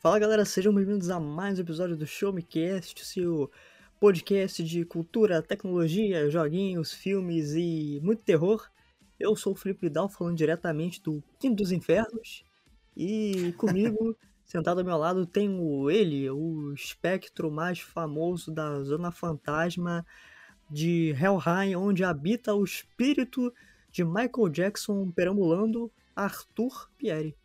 Fala galera, sejam bem-vindos a mais um episódio do Show Me Cast, seu podcast de cultura, tecnologia, joguinhos, filmes e muito terror. Eu sou o Felipe Vidal, falando diretamente do Quinto dos Infernos. E comigo, sentado ao meu lado, tenho ele, o espectro mais famoso da Zona Fantasma de Helheim, onde habita o espírito de Michael Jackson perambulando, Arthur Pierre.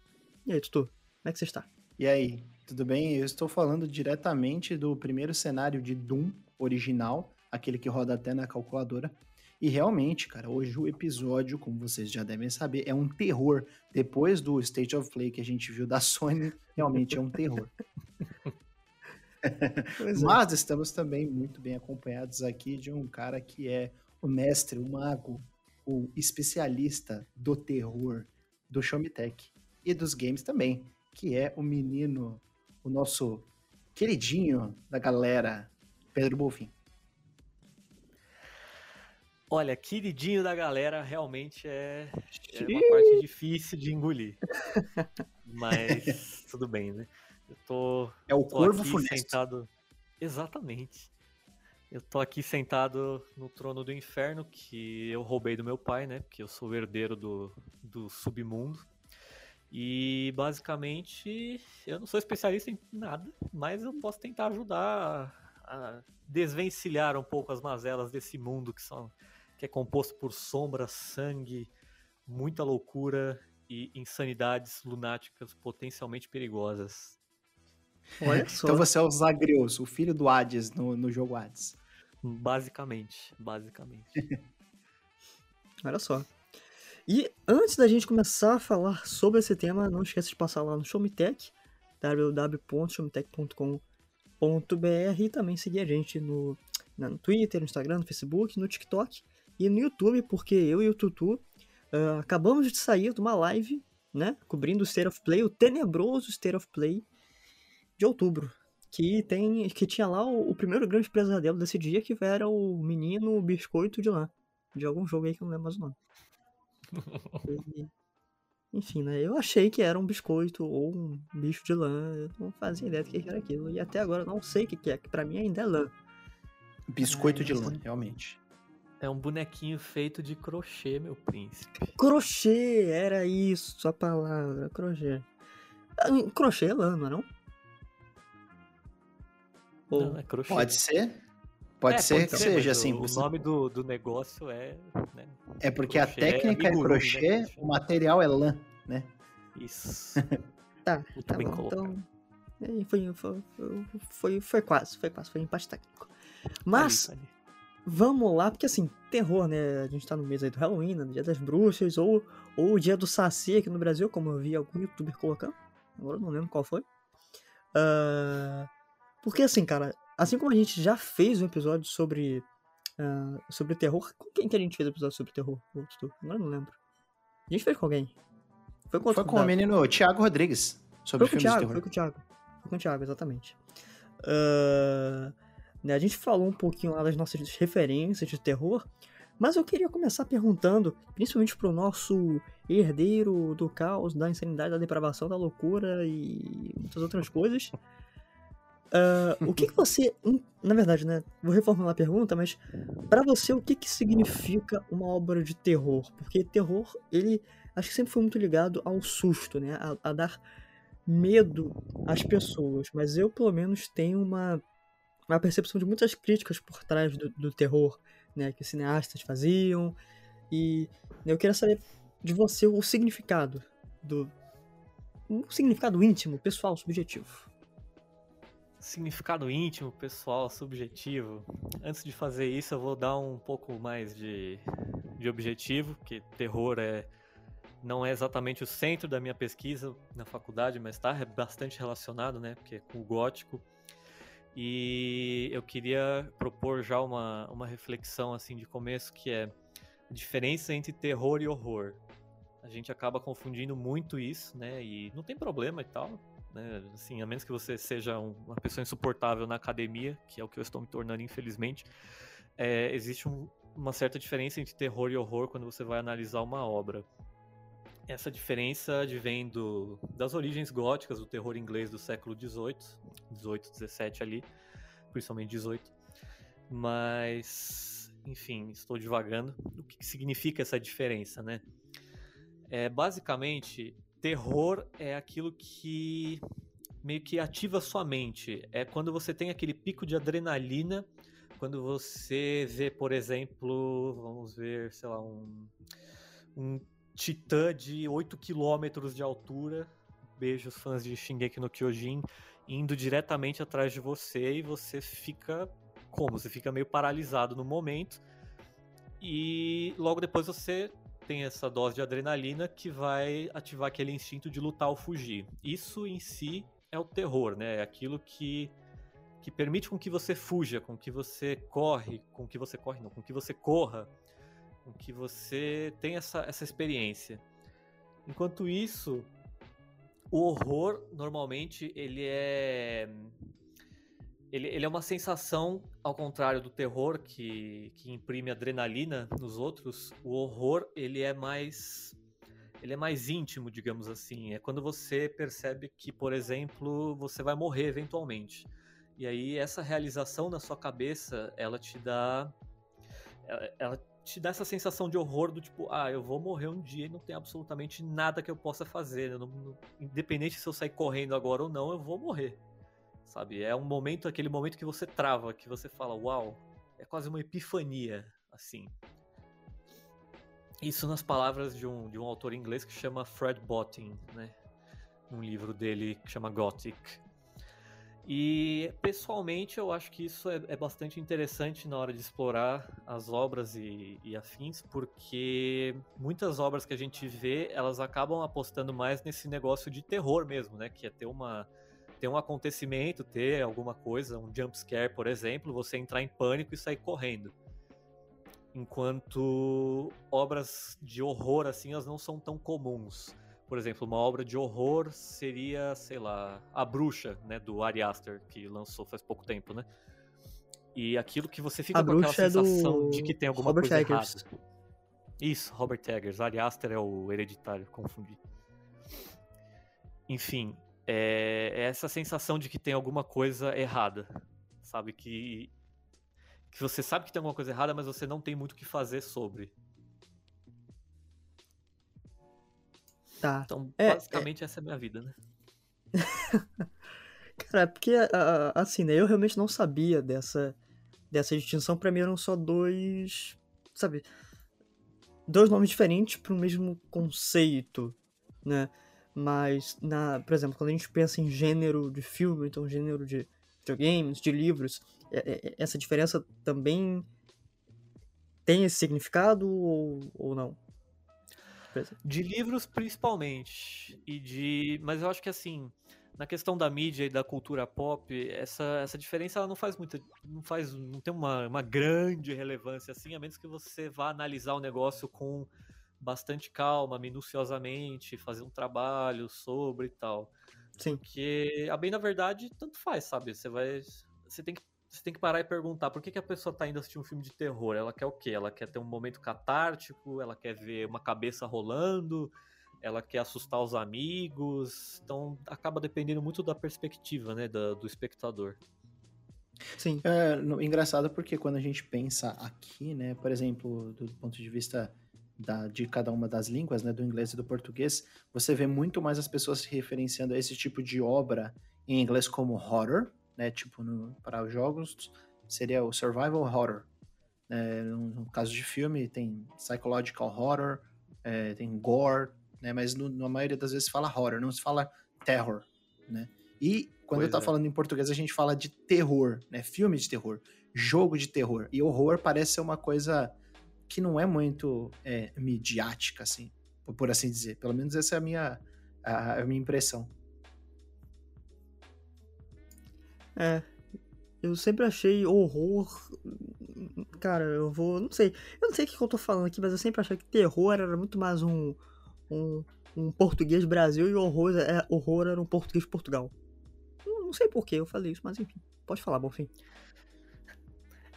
E aí, Tutu, como é que você está? E aí, tudo bem? Eu estou falando diretamente do primeiro cenário de Doom original, aquele que roda até na calculadora. E realmente, cara, hoje o episódio, como vocês já devem saber, é um terror. Depois do State of Play que a gente viu da Sony, realmente é um terror. É. Mas estamos também muito bem acompanhados aqui de um cara que é o mestre, o mago, o especialista do terror do Showmetech e dos games também que é o menino, o nosso queridinho da galera, Pedro Bolfin. Olha, queridinho da galera realmente é, é uma parte difícil de engolir. Mas tudo bem, né? Eu tô, é o tô corvo funesto. sentado. Exatamente. Eu tô aqui sentado no trono do inferno que eu roubei do meu pai, né? Porque eu sou o herdeiro do, do submundo. E basicamente eu não sou especialista em nada, mas eu posso tentar ajudar a, desvencilhar um pouco as mazelas desse mundo que são que é composto por sombra, sangue, muita loucura e insanidades lunáticas potencialmente perigosas. Só. Então você é o Zagreus, o filho do Hades no, no jogo Hades. Basicamente, basicamente. Olha só. E antes da gente começar a falar sobre esse tema, não esqueça de passar lá no Showmetech, www.showmetech.com.br e também seguir a gente no, no Twitter, no Instagram, no Facebook, no TikTok e no YouTube, porque eu e o Tutu uh, acabamos de sair de uma live, né, cobrindo o State of Play, o tenebroso State of Play de outubro, que tem que tinha lá o, o primeiro grande pesadelo desse dia, que era o menino biscoito de lá, de algum jogo aí que eu não lembro mais o nome. Enfim, né? Eu achei que era um biscoito ou um bicho de lã. Eu não fazia ideia do que era aquilo. E até agora eu não sei o que é, que pra mim ainda é lã. Biscoito de lã, realmente. É um bonequinho feito de crochê, meu príncipe. Crochê, era isso a palavra, crochê. Ah, crochê é lã, não é não? Não, é crochê. Pode ser. Pode é, ser pode que ser, seja assim. O, você... nome do, do negócio é. Né, é porque crochê, a técnica é, é crochê, né, o material é lã, né? Isso. tá, Muito tá bem bom, então. Foi, foi, foi, foi, quase, foi quase, foi empate técnico. Mas, ali, ali. vamos lá, porque assim, terror, né? A gente tá no mês aí do Halloween, no dia das bruxas, ou, ou o dia do Saci aqui no Brasil, como eu vi algum youtuber colocando. Agora eu não lembro qual foi. Uh, porque assim, cara, Assim como a gente já fez um episódio sobre. Uh, sobre terror. Com quem que a gente fez um episódio sobre terror? Agora não lembro. A gente fez com alguém. Foi com, foi com o menino Thiago Rodrigues. Sobre foi com o Thiago, foi com o Thiago. Foi com o Thiago, exatamente. Uh, né, a gente falou um pouquinho lá das nossas referências de terror. Mas eu queria começar perguntando, principalmente pro nosso herdeiro do caos, da insanidade, da depravação, da loucura e muitas outras coisas. Uh, o que, que você. Na verdade, né? Vou reformular a pergunta, mas para você, o que, que significa uma obra de terror? Porque terror, ele acho que sempre foi muito ligado ao susto, né? A, a dar medo às pessoas. Mas eu, pelo menos, tenho uma, uma percepção de muitas críticas por trás do, do terror, né? Que os cineastas faziam. E eu queria saber de você o significado do. Um significado íntimo, pessoal, subjetivo significado íntimo, pessoal, subjetivo. Antes de fazer isso, eu vou dar um pouco mais de, de objetivo, que terror é não é exatamente o centro da minha pesquisa na faculdade, mas está bastante relacionado, né? Porque é com o gótico. E eu queria propor já uma, uma reflexão assim de começo que é a diferença entre terror e horror. A gente acaba confundindo muito isso, né? E não tem problema e tal né? Assim, a menos que você seja uma pessoa insuportável na academia, que é o que eu estou me tornando, infelizmente, é, existe um, uma certa diferença entre terror e horror quando você vai analisar uma obra. essa diferença advém do, das origens góticas do terror inglês do século XVIII, 18, 17 ali, principalmente 18. Mas, enfim, estou divagando. O que significa essa diferença, né? É, basicamente, terror é aquilo que meio que ativa sua mente. É quando você tem aquele pico de adrenalina, quando você vê, por exemplo, vamos ver, sei lá, um, um titã de 8 km de altura. Beijos, fãs de Shingeki no Kyojin, indo diretamente atrás de você e você fica como? Você fica meio paralisado no momento. E logo depois você tem essa dose de adrenalina que vai ativar aquele instinto de lutar ou fugir. Isso em si é o terror, né? É aquilo que que permite com que você fuja, com que você corre, com que você corre não, com que você corra, com que você tenha essa, essa experiência. Enquanto isso, o horror normalmente ele é ele, ele, é uma sensação, ao contrário do terror, que, que imprime adrenalina nos outros, o horror ele é mais. Ele é mais íntimo, digamos assim. É quando você percebe que, por exemplo, você vai morrer eventualmente. E aí essa realização na sua cabeça, ela te dá. Ela, te dá essa sensação de horror do tipo, ah, eu vou morrer um dia e não tem absolutamente nada que eu possa fazer. Não, não, independente se eu sair correndo agora ou não, eu vou morrer sabe? É um momento, aquele momento que você trava, que você fala, uau, é quase uma epifania, assim. Isso nas palavras de um, de um autor inglês que chama Fred Botting, né? Um livro dele que chama Gothic. E pessoalmente eu acho que isso é, é bastante interessante na hora de explorar as obras e, e, afins, porque muitas obras que a gente vê elas acabam apostando mais nesse negócio de terror mesmo, né? Que é ter uma, ter um acontecimento, ter alguma coisa, um jump scare, por exemplo, você entrar em pânico e sair correndo. Enquanto obras de horror assim, elas não são tão comuns. Por exemplo, uma obra de horror seria, sei lá, A Bruxa, né, do Ari Aster, que lançou faz pouco tempo, né? E aquilo que você fica a com aquela é sensação de que tem alguma Robert coisa Eggers. errada. Isso, Robert Eggers. Ari Aster é o hereditário, confundi. Enfim, é, é essa sensação de que tem alguma coisa errada, sabe? Que, que você sabe que tem alguma coisa errada, mas você não tem muito o que fazer sobre. Tá. Então, É, basicamente, essa é a minha vida, né? Cara, é porque, assim, né, eu realmente não sabia dessa, dessa distinção. Pra mim eram só dois, sabe, dois nomes diferentes para o mesmo conceito, né? Mas, na, por exemplo, quando a gente pensa em gênero de filme, então gênero de videogames, de livros, é- é- essa diferença também tem esse significado ou, ou não? De livros, principalmente. E de. Mas eu acho que assim, na questão da mídia e da cultura pop, essa, essa diferença ela não faz muita. Não faz. não tem uma, uma grande relevância assim, a menos que você vá analisar o negócio com bastante calma, minuciosamente, fazer um trabalho sobre e tal. Sim. Porque, a bem na verdade, tanto faz, sabe? Você vai. Você tem que. Você tem que parar e perguntar por que, que a pessoa tá indo assistir um filme de terror? Ela quer o quê? Ela quer ter um momento catártico? Ela quer ver uma cabeça rolando? Ela quer assustar os amigos? Então acaba dependendo muito da perspectiva, né? da- do espectador. Sim. É no- engraçado porque quando a gente pensa aqui, né, por exemplo, do ponto de vista da- de cada uma das línguas, né, do inglês e do português, você vê muito mais as pessoas se referenciando a esse tipo de obra em inglês como horror, né, tipo no- para os jogos seria o survival horror. né, no, no caso de filme tem psychological horror, é, tem gore, né, mas no- na maioria das vezes fala horror, não se fala terror, né? E quando Pois tá é. falando em português, a gente fala de terror, né? Filme de terror, jogo de terror. E horror parece ser uma coisa que não é muito é, midiática, assim, por- assim dizer. Pelo menos essa é a minha, a, a minha impressão. É. Eu sempre achei horror. Cara, eu vou. Não sei. Eu não sei o que que eu tô falando aqui, mas eu sempre achei que terror era muito mais um. Um, um português Brasil e horror, é, horror era um português Portugal. Não, não sei por que eu falei isso, mas enfim. Pode falar, Bonfim.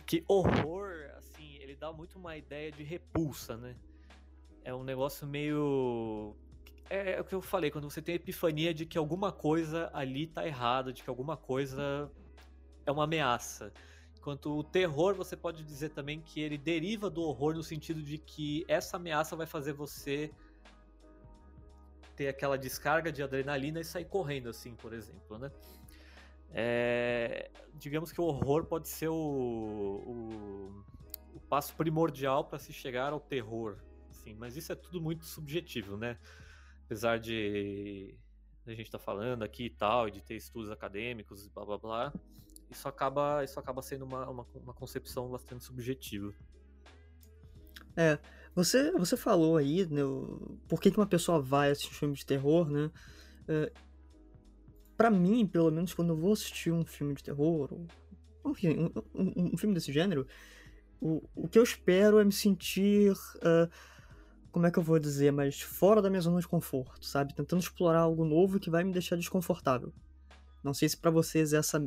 Que horror, dá muito uma ideia de repulsa, né? É um negócio meio. é, é o que eu falei, quando você tem a epifania de que alguma coisa ali tá errada, de que alguma coisa é uma ameaça. Enquanto o terror, você pode dizer também que ele deriva do horror no sentido de que essa ameaça vai fazer você ter aquela descarga de adrenalina e sair correndo, assim, por exemplo, né? É, digamos que o horror pode ser o, o, o passo primordial para se chegar ao terror, assim, mas isso é tudo muito subjetivo, né? Apesar de a gente estar tá falando aqui e tal, de ter estudos acadêmicos e blá blá blá, isso acaba, isso acaba sendo uma, uma, uma concepção bastante subjetiva. É, você, você falou aí, né, por que, que uma pessoa vai assistir um filme de terror, né? É, para mim, pelo menos, quando eu vou assistir um filme de terror, ou, um, um, um filme desse gênero, o, o que eu espero é me sentir. Uh, como é que eu vou dizer? Mas fora da minha zona de conforto, sabe? Tentando explorar algo novo que vai me deixar desconfortável. Não sei se para vocês é essa,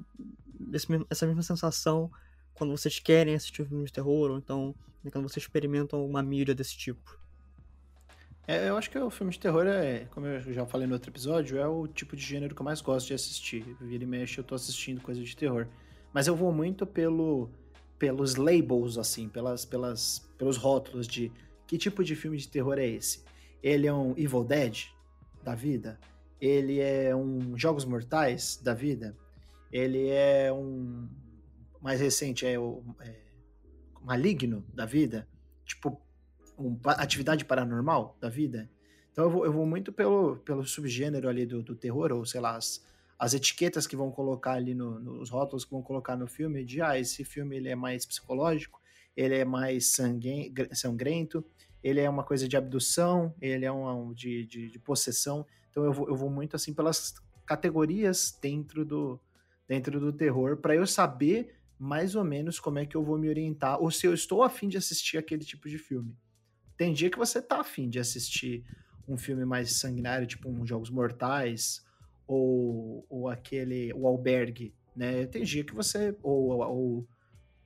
essa mesma sensação quando vocês querem assistir um filme de terror, ou então né, quando vocês experimentam uma mídia desse tipo. É, eu acho que o filme de terror é, como eu já falei no outro episódio, é o tipo de gênero que eu mais gosto de assistir. Vira e mexe, eu tô assistindo coisa de terror. Mas eu vou muito pelo, pelos labels, assim, pelas, pelas, pelos rótulos de que tipo de filme de terror é esse. Ele é um Evil Dead da vida? Ele é um Jogos Mortais da vida? Ele é um mais recente é o é, Maligno da vida? Tipo um, atividade paranormal da vida. Então eu vou, eu vou muito pelo, pelo subgênero ali do, do terror, ou sei lá, as, as etiquetas que vão colocar ali no, nos rótulos que vão colocar no filme, de ah, esse filme ele é mais psicológico, ele é mais sangue, sangrento, ele é uma coisa de abdução, ele é um, de, de, de, possessão. Então eu vou, eu vou muito assim pelas categorias dentro do, dentro do terror, para eu saber mais ou menos como é que eu vou me orientar, ou se eu estou afim de assistir aquele tipo de filme. Tem dia que você tá afim de assistir um filme mais sanguinário, tipo um Jogos Mortais, ou, ou aquele, o Albergue, né? Tem dia que você, ou, ou,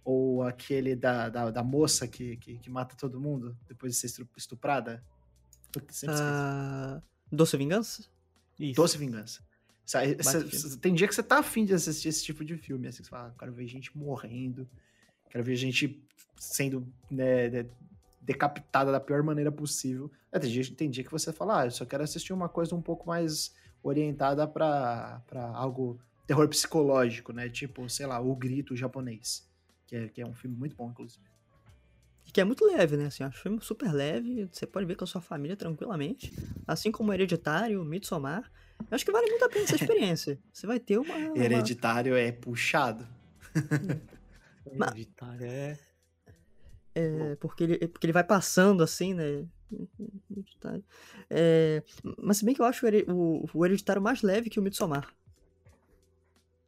ou aquele da, da, da moça que, que, que, mata todo mundo depois de ser estuprada. Uh, Doce Vingança? Isso. Doce Vingança. tem dia que você tá afim de assistir esse tipo de filme, assim, você fala, ah, quero ver gente morrendo, quero ver gente sendo né decapitada da pior maneira possível. É, tem, dia, tem dia que você fala, ah, eu só quero assistir uma coisa um pouco mais orientada para algo terror psicológico, né? Tipo, sei lá, O Grito japonês, que é, que é um filme muito bom, inclusive. E que é muito leve, né? Assim, é um filme super leve, você pode ver com a sua família tranquilamente, assim como Hereditário, Midsommar. Eu acho que vale muito a pena essa experiência. Você vai ter uma... uma... Hereditário é puxado. Hereditário é... É, porque, ele, porque ele vai passando assim, né? É, mas se bem que eu acho o, o Hereditário mais leve que o Midsommar.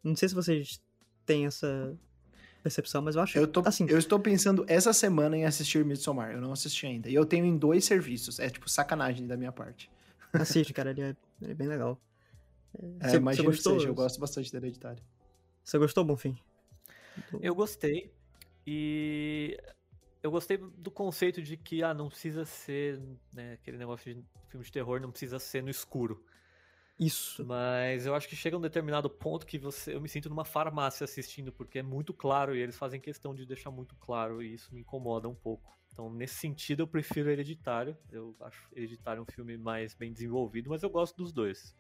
Não sei se vocês têm essa percepção, mas eu acho eu tô, assim. Eu estou pensando essa semana em assistir Midsommar. Eu não assisti ainda. E eu tenho em dois serviços. É tipo sacanagem da minha parte. Assiste, cara. Ele é, ele é bem legal. É, você, você gostou? Seja, eu gosto bastante do Hereditário. Você gostou, Bonfim? Eu gostei. E eu gostei do conceito de que ah, não precisa ser né, aquele negócio de filme de terror, não precisa ser no escuro. Isso. Mas eu acho que chega um determinado ponto que você, eu me sinto numa farmácia assistindo, porque é muito claro e eles fazem questão de deixar muito claro e isso me incomoda um pouco. Então, nesse sentido, eu prefiro Hereditário. Eu acho Hereditário um filme mais bem desenvolvido, mas eu gosto dos dois.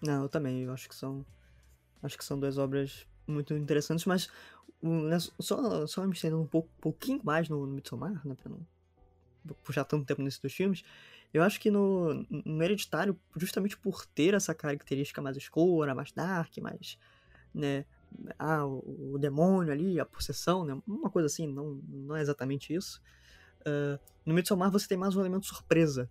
Não, eu também. Eu acho que são, acho que são duas obras muito interessantes, mas só, só me estendendo um pouco, pouquinho mais no, no Midsommar, né, pra não puxar tanto tempo nesses dois filmes, eu acho que no, no Hereditário, justamente por ter essa característica mais escura, mais dark, mais, né, ah, o, o demônio ali, a possessão, né, uma coisa assim, não, não é exatamente isso. Uh, no Midsommar você tem mais um elemento surpresa,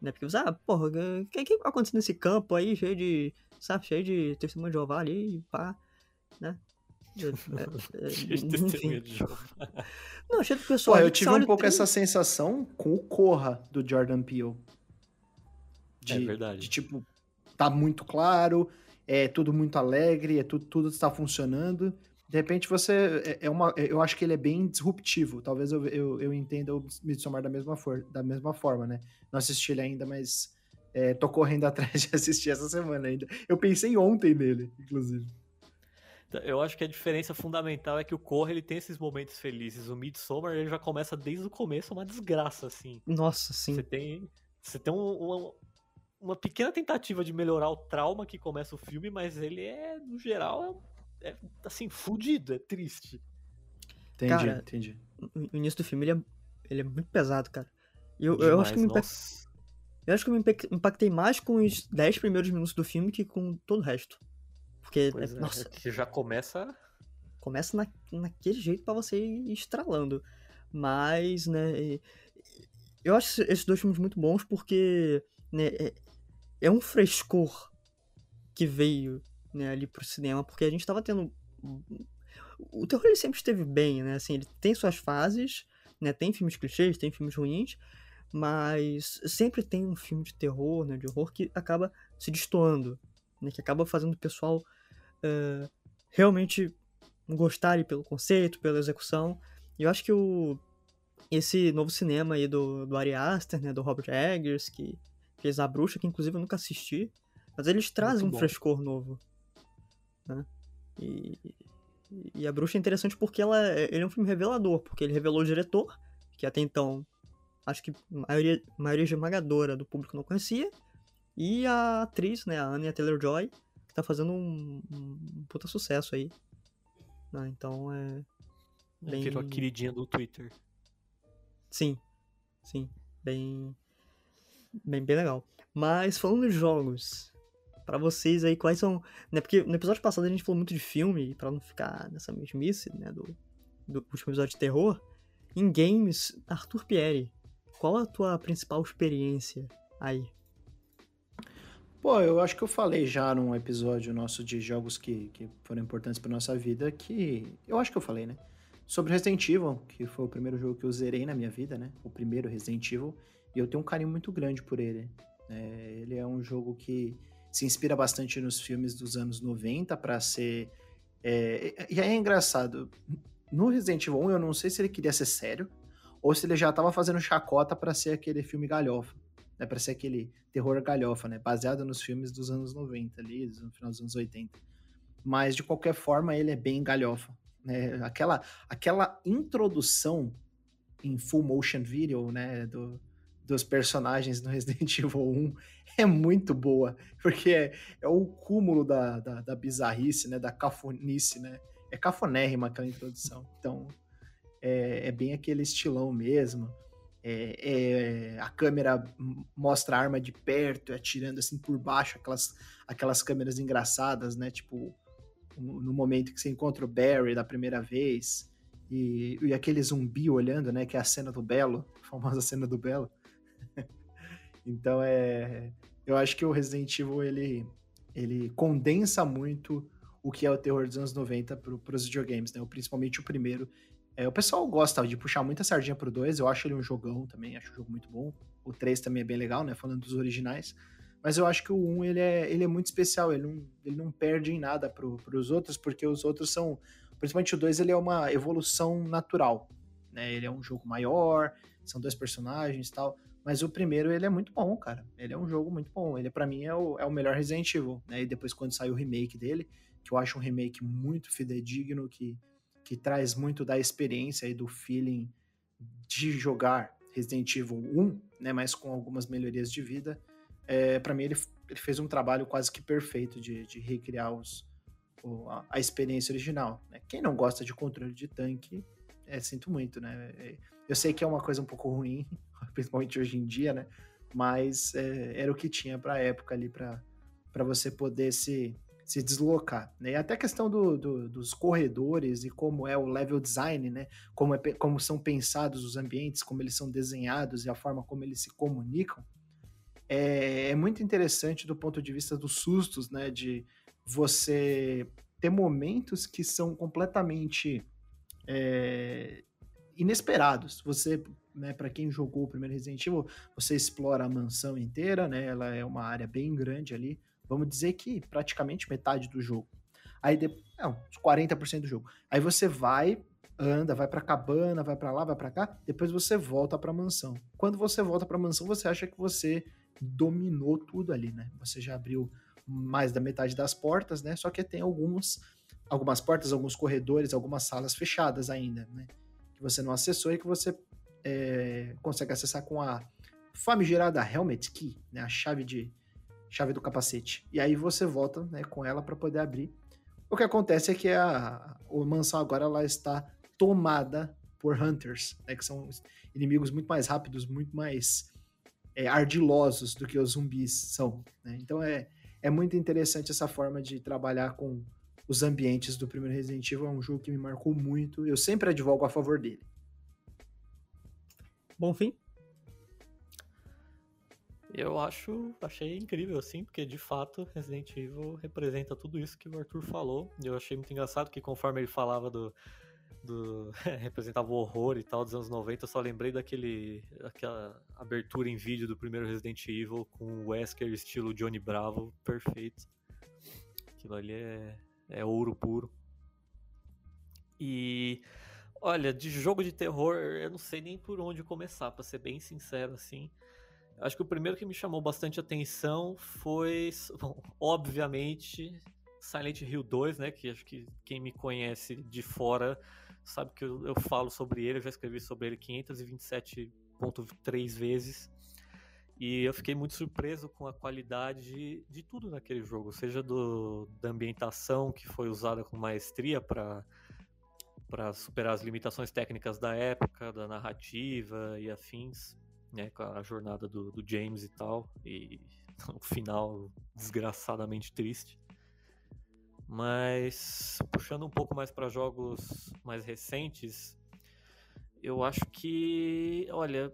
né, porque você, ah, porra, o que, que vai acontecer nesse campo aí, cheio de, sabe, cheio de testemunho de Jeová ali, pá, né, não, achei que o pessoal. Pô, eu tive um pouco essa sensação com o Corra do Jordan Peele. De, é verdade. De tipo, tá muito claro, é tudo muito alegre, é tudo, tudo está funcionando. De repente você. É, é uma, eu acho que ele é bem disruptivo. Talvez eu, eu, eu entenda o Midsommar da mesma, for, da mesma forma, né? Não assisti ele ainda, mas É, tô correndo atrás de assistir essa semana ainda. Eu pensei ontem nele, inclusive. Eu acho que a diferença fundamental é que o Corra ele tem esses momentos felizes. O Midsommar ele já começa desde o começo uma desgraça, assim. Nossa, sim. Você tem, você tem um, uma, uma pequena tentativa de melhorar o trauma que começa o filme, mas ele é, no geral, é, é assim, fudido, é triste. Entendi, Cara, entendi. O início do filme ele é, ele é muito pesado, cara. E eu, eu Demais, acho que me impact- nossa. eu acho que eu me impact- impactei mais com os 10 primeiros minutos do filme que com todo o resto. Porque, Pois é- é, nossa, que já começa. começa na, naquele jeito pra você ir estralando. Mas, né, eu acho esse- esses dois filmes muito bons porque, né, é, é um frescor que veio, né, ali pro cinema, porque a gente tava tendo... O terror ele sempre esteve bem, né, assim, ele tem suas fases, né, tem filmes clichês, tem filmes ruins, mas sempre tem um filme de terror, né, de horror que acaba se destoando, né, que acaba fazendo o pessoal eh, realmente gostar pelo conceito, pela execução. E eu acho que o esse novo cinema aí do, do Ari Aster, né, do Robert Eggers, que fez A Bruxa, que inclusive eu nunca assisti, mas eles trazem um frescor novo, né? E, e A Bruxa é interessante porque ela, ele é um filme revelador, porque ele revelou o diretor, que até então acho que a maioria, a maioria esmagadora do público não conhecia, e a atriz, né, a Anya Taylor-Joy, que tá fazendo um, um puta sucesso aí. né? Então é... Bem- Virou a queridinha do Twitter. Sim, sim, bem, bem, bem legal. Mas falando de jogos, pra vocês aí, quais são, né, porque no episódio passado a gente falou muito de filme, pra não ficar nessa mesmice, né, do, do último episódio de terror, em games, Arthur Pieri, qual a tua principal experiência aí? Pô, eu acho que eu falei já num episódio nosso de jogos que, que foram importantes pra nossa vida, que. Eu acho que eu falei, né? Sobre Resident Evil, que foi o primeiro jogo que eu zerei na minha vida, né? O primeiro Resident Evil. E eu tenho um carinho muito grande por ele. É, ele é um jogo que se inspira bastante nos filmes dos anos 90 pra ser. é, e é engraçado. No Resident Evil 1, eu não sei se ele queria ser sério ou se ele já tava fazendo chacota pra ser aquele filme galhofa né, para ser aquele terror galhofa, né, baseado nos filmes dos anos 90 ali, no final dos anos 80. Mas de qualquer forma ele é bem galhofa, né? Aquela aquela introdução em full motion video, né, do, dos personagens no Resident Evil 1 é muito boa, porque é, é o cúmulo da, da, da bizarrice, né, da cafonice, né? É cafonérrima aquela introdução. Então, é, é bem aquele estilão mesmo. É, é, a câmera mostra a arma de perto, atirando assim por baixo, aquelas, aquelas câmeras engraçadas, né? Tipo, no momento que você encontra o Barry da primeira vez, e, e aquele zumbi olhando, né? Que é a cena do Belo, a famosa cena do Belo. então é. Eu acho que o Resident Evil ele, ele condensa muito o que é o terror dos anos 90 para os videogames, né? Principalmente o primeiro. É, o pessoal gosta de puxar muita sardinha pro 2, eu acho ele um jogão também, acho o jogo muito bom. O 3 também é bem legal, né? Falando dos originais. Mas eu acho que o 1 ele é, ele é muito especial, ele não, ele não perde em nada pro, pros outros, porque os outros são. Principalmente o 2 ele é uma evolução natural. Né? Ele é um jogo maior, são dois personagens e tal. Mas o primeiro ele é muito bom, cara. Ele é um jogo muito bom. Ele, para mim, é o, é o melhor Resident Evil. Né? E depois, quando saiu o remake dele, que eu acho um remake muito fidedigno, que, que traz muito da experiência e do feeling de jogar Resident Evil 1, né? Mas com algumas melhorias de vida. É, para mim, ele, ele fez um trabalho quase que perfeito de, de recriar os, o- a, a experiência original. Né? Quem não gosta de controle de tanque, é, sinto muito, né? É, Eu sei que é uma coisa um pouco ruim, principalmente hoje em dia, né? Mas é, era o que tinha pra época ali pra você poder se, se deslocar. Né? E até a questão do, do- dos corredores e como é o level design, né? Como, é como são pensados os ambientes, como eles são desenhados e a forma como eles se comunicam, é, é muito interessante do ponto de vista dos sustos, né? De você ter momentos que são completamente é, inesperados. Você, né, para quem jogou o primeiro Resident Evil, você explora a mansão inteira, né? Ela é uma área bem grande ali. Vamos dizer que praticamente metade do jogo. Aí depois, não, uns 40% do jogo. Aí você vai, anda, vai pra cabana, vai pra lá, vai pra cá, depois você volta pra mansão. Quando você volta pra mansão, você acha que você dominou tudo ali, né? Você já abriu mais da metade das portas, né? Só que tem alguns, algumas portas, alguns corredores, algumas salas fechadas ainda, né? Que você não acessou e que você é, consegue acessar com a famigerada Helmet Key, né? A chave de chave do capacete. E aí você volta, né, com ela para poder abrir. O que acontece é que a, a mansão agora ela está tomada por hunters, né, que são inimigos muito mais rápidos, muito mais é, ardilosos do que os zumbis são. Né? Então é, é muito interessante essa forma de trabalhar com os ambientes do primeiro Resident Evil. É um jogo que me marcou muito. Eu sempre advogo a favor dele. Bom fim? Eu acho, achei incrível assim, porque de fato Resident Evil representa tudo isso que o Arthur falou. Eu achei muito engraçado que conforme ele falava do, do representava o horror e tal dos anos 90, eu só lembrei daquele aquela abertura em vídeo do primeiro Resident Evil com o Wesker estilo Johnny Bravo, perfeito. Aquilo ali é, é ouro puro. E olha, de jogo de terror, eu não sei nem por onde começar, para ser bem sincero assim. Acho que o primeiro que me chamou bastante atenção foi, bom, obviamente, Silent Hill 2, né? Que acho que quem me conhece de fora sabe que eu, eu falo sobre ele, eu já escrevi sobre ele 527.3 vezes. E eu fiquei muito surpreso com a qualidade de, de tudo naquele jogo, seja do, da ambientação que foi usada com maestria para para superar as limitações técnicas da época, da narrativa e afins, né, com a jornada do, do James e tal, e o final desgraçadamente triste. Mas puxando um pouco mais para jogos mais recentes, eu acho que, olha,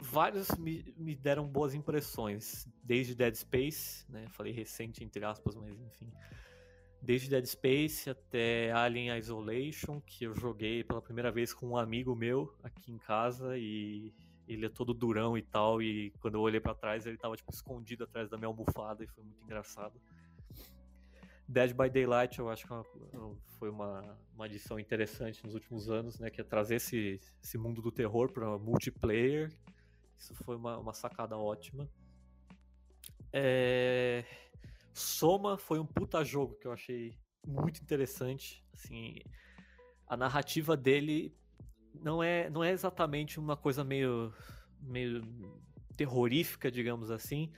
vários me, me, deram boas impressões, desde Dead Space, né? Falei recente entre aspas, mas enfim. Desde Dead Space até Alien Isolation, que eu joguei pela primeira vez com um amigo meu aqui em casa e ele é todo durão e tal, e quando eu olhei para trás ele tava tipo escondido atrás da minha almofada e foi muito engraçado. Dead by Daylight eu acho que é foi uma, uma adição interessante nos últimos anos, né? Que é trazer esse, esse mundo do terror para multiplayer. Isso foi uma, uma sacada ótima. É... Soma foi um puta jogo que eu achei muito interessante. Assim, a narrativa dele não é, não é exatamente uma coisa meio, meio terrorífica, digamos assim,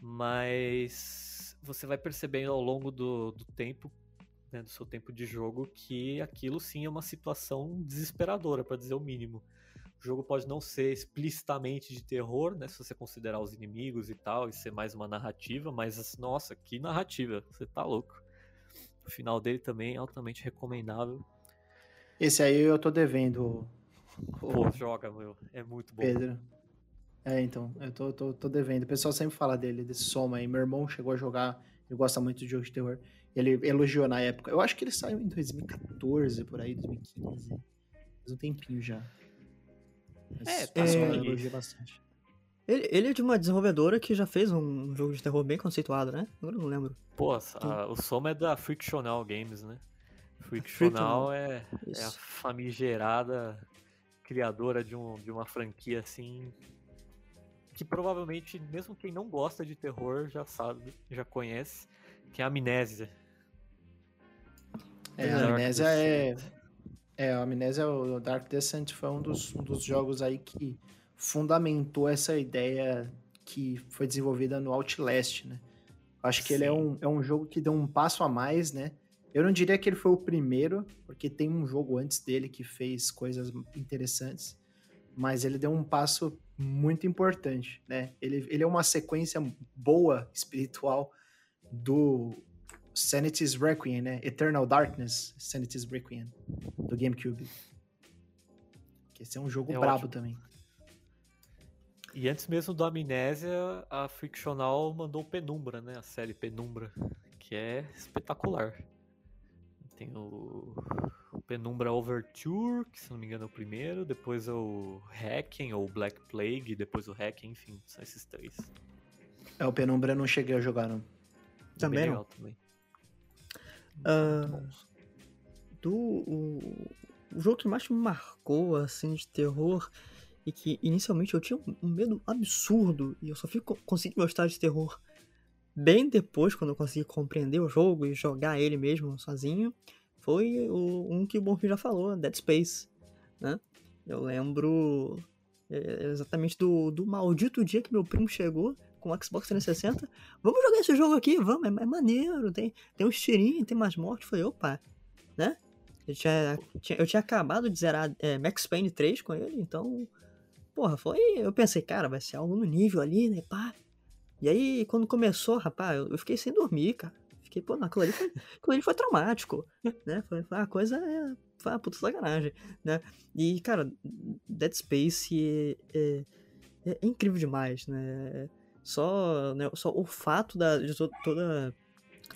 mas você vai percebendo ao longo do, do tempo, né, do seu tempo de jogo, que aquilo sim é uma situação desesperadora, para dizer o mínimo. O jogo pode não ser explicitamente de terror, né, se você considerar os inimigos e tal, e ser mais uma narrativa, mas nossa, que narrativa, você tá louco. O final dele também é altamente recomendável. Esse aí eu tô devendo. Pô, joga, meu. É muito bom. Pedro. É, então, eu tô, tô, tô devendo. O pessoal sempre fala dele, desse Soma aí. Meu irmão chegou a jogar, ele gosta muito de jogos de terror. Ele elogiou na época. Eu acho que ele saiu em 2014, por aí, 2015. Faz um tempinho já. Mas é, tá é... elogia bastante. Ele, ele é de uma desenvolvedora que já fez um jogo de terror bem conceituado, né? Agora eu não lembro. Pô, a, o Soma é da Frictional Games, né? Frictional, é, é a famigerada criadora de, um, de uma franquia assim que provavelmente mesmo quem não gosta de terror já sabe, já conhece, que é a Amnésia. É, a Amnésia é é, a Amnésia, o Dark Descent foi um dos, um dos jogos aí que fundamentou essa ideia que foi desenvolvida no Outlast, né? Acho que Sim. ele é um, é um jogo que deu um passo a mais, né? Eu não diria que ele foi o primeiro, porque tem um jogo antes dele que fez coisas interessantes, mas ele deu um passo muito importante, né? Ele, ele é uma sequência boa espiritual do Sanity's Requiem, né? Eternal Darkness, Sanity's Requiem, do GameCube. Que esse é um jogo é brabo ótimo. também. E antes mesmo do Amnésia, a Frictional mandou Penumbra, né? A série Penumbra, que é espetacular. Tem o Penumbra Overture, que se não me engano é o primeiro, depois é o Hacking ou Black Plague, depois o Hacking, enfim, são esses três. É, o Penumbra eu não cheguei a jogar, não. Também não. Também. Uh, do, o, o, jogo que mais me marcou, assim, de terror, e que inicialmente eu tinha um medo absurdo e eu só fui consegui gostar de terror bem depois, quando eu consegui compreender o jogo e jogar ele mesmo sozinho, foi o, um que o Bonfim já falou, Dead Space, né? Eu lembro é, exatamente do, do maldito dia que meu primo chegou com o Xbox 360. Vamos jogar esse jogo aqui, vamos, é, é maneiro, tem, tem uns tirinhos, tem mais mortes. Falei, opa, né? Eu tinha, eu tinha acabado de zerar é, Max Payne 3 com ele, então, porra, foi. Eu pensei, cara, vai ser algo no nível ali, né? Pá. E aí, quando começou, rapaz, eu, fiquei sem dormir, cara. Fiquei, pô, aquilo ali foi, aquilo ali foi traumático, né? Foi, foi uma coisa, é, foi uma puta sacanagem, né? E, cara, Dead Space é, é, é incrível demais, né? Só, né, só o fato da, de to, toda,